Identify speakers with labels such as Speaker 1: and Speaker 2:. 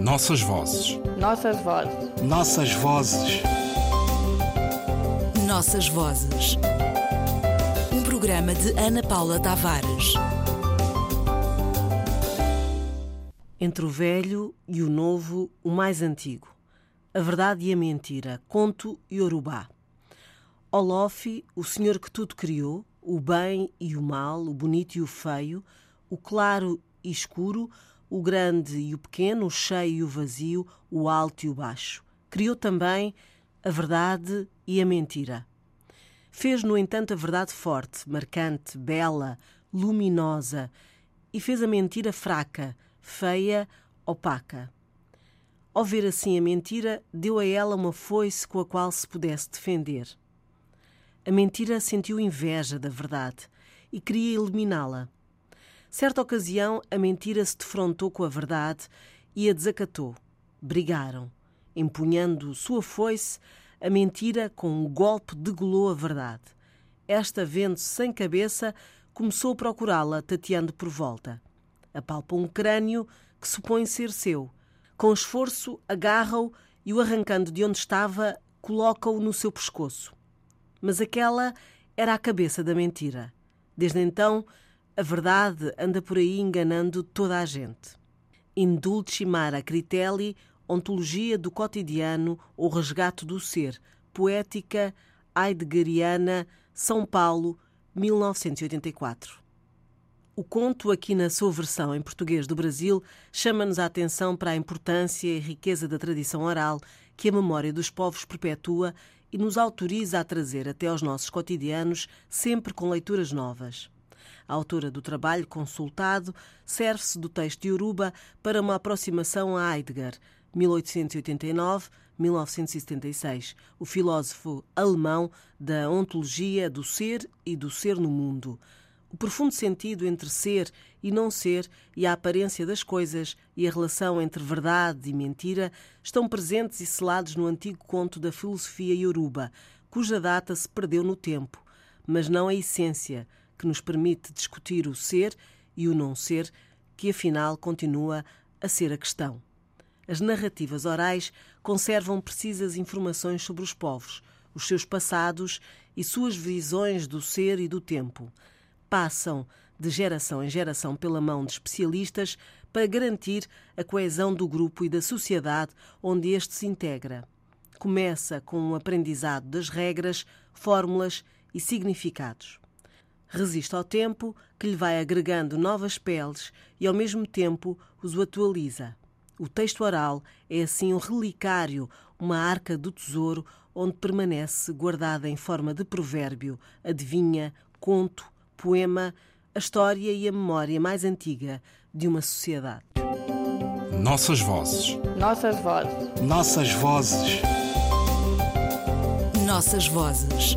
Speaker 1: Nossas vozes.
Speaker 2: Nossas vozes.
Speaker 3: Nossas vozes.
Speaker 4: Nossas vozes. Um programa de Ana Paula Tavares.
Speaker 5: Entre o velho e o novo, o mais antigo. A verdade e a mentira. Conto e Urubá. Olofi, o senhor que tudo criou, o bem e o mal, o bonito e o feio, o claro e escuro, o grande e o pequeno, o cheio e o vazio, o alto e o baixo. Criou também a verdade e a mentira. Fez, no entanto, a verdade forte, marcante, bela, luminosa, e fez a mentira fraca, feia, opaca. Ao ver assim a mentira, deu a ela uma foice com a qual se pudesse defender. A mentira sentiu inveja da verdade e queria eliminá-la. Certa ocasião, a mentira se defrontou com a verdade e a desacatou. Brigaram. Empunhando sua foice, a mentira, com um golpe, degolou a verdade. Esta, vendo-se sem cabeça, começou a procurá-la, tateando por volta. Apalpa um crânio que supõe ser seu. Com esforço, agarra-o e, o arrancando de onde estava, coloca-o no seu pescoço. Mas aquela era a cabeça da mentira. Desde então, a verdade anda por aí enganando toda a gente. Indulci Mara Critelli, Ontologia do Cotidiano ou Resgate do Ser, Poética Heideggeriana, São Paulo, 1984. O conto, aqui na sua versão em português do Brasil, chama-nos a atenção para a importância e riqueza da tradição oral que a memória dos povos perpetua e nos autoriza a trazer até aos nossos cotidianos sempre com leituras novas. A autora do trabalho consultado serve-se do texto de Yoruba para uma aproximação a Heidegger, 1889-1976, o filósofo alemão da ontologia do ser e do ser no mundo. O profundo sentido entre ser e não ser e a aparência das coisas e a relação entre verdade e mentira estão presentes e selados no antigo conto da filosofia Yoruba, cuja data se perdeu no tempo, mas não a essência, que nos permite discutir o ser e o não ser, que afinal continua a ser a questão. As narrativas orais conservam precisas informações sobre os povos, os seus passados e suas visões do ser e do tempo. Passam de geração em geração pela mão de especialistas para garantir a coesão do grupo e da sociedade onde este se integra. Começa com um aprendizado das regras, fórmulas e significados. Resiste ao tempo que lhe vai agregando novas peles e, ao mesmo tempo, os atualiza. O texto oral é assim um relicário, uma arca do tesouro onde permanece guardada em forma de provérbio, adivinha, conto, poema, a história e a memória mais antiga de uma sociedade.
Speaker 1: Nossas vozes.
Speaker 2: Nossas vozes.
Speaker 3: Nossas vozes.
Speaker 4: Nossas vozes.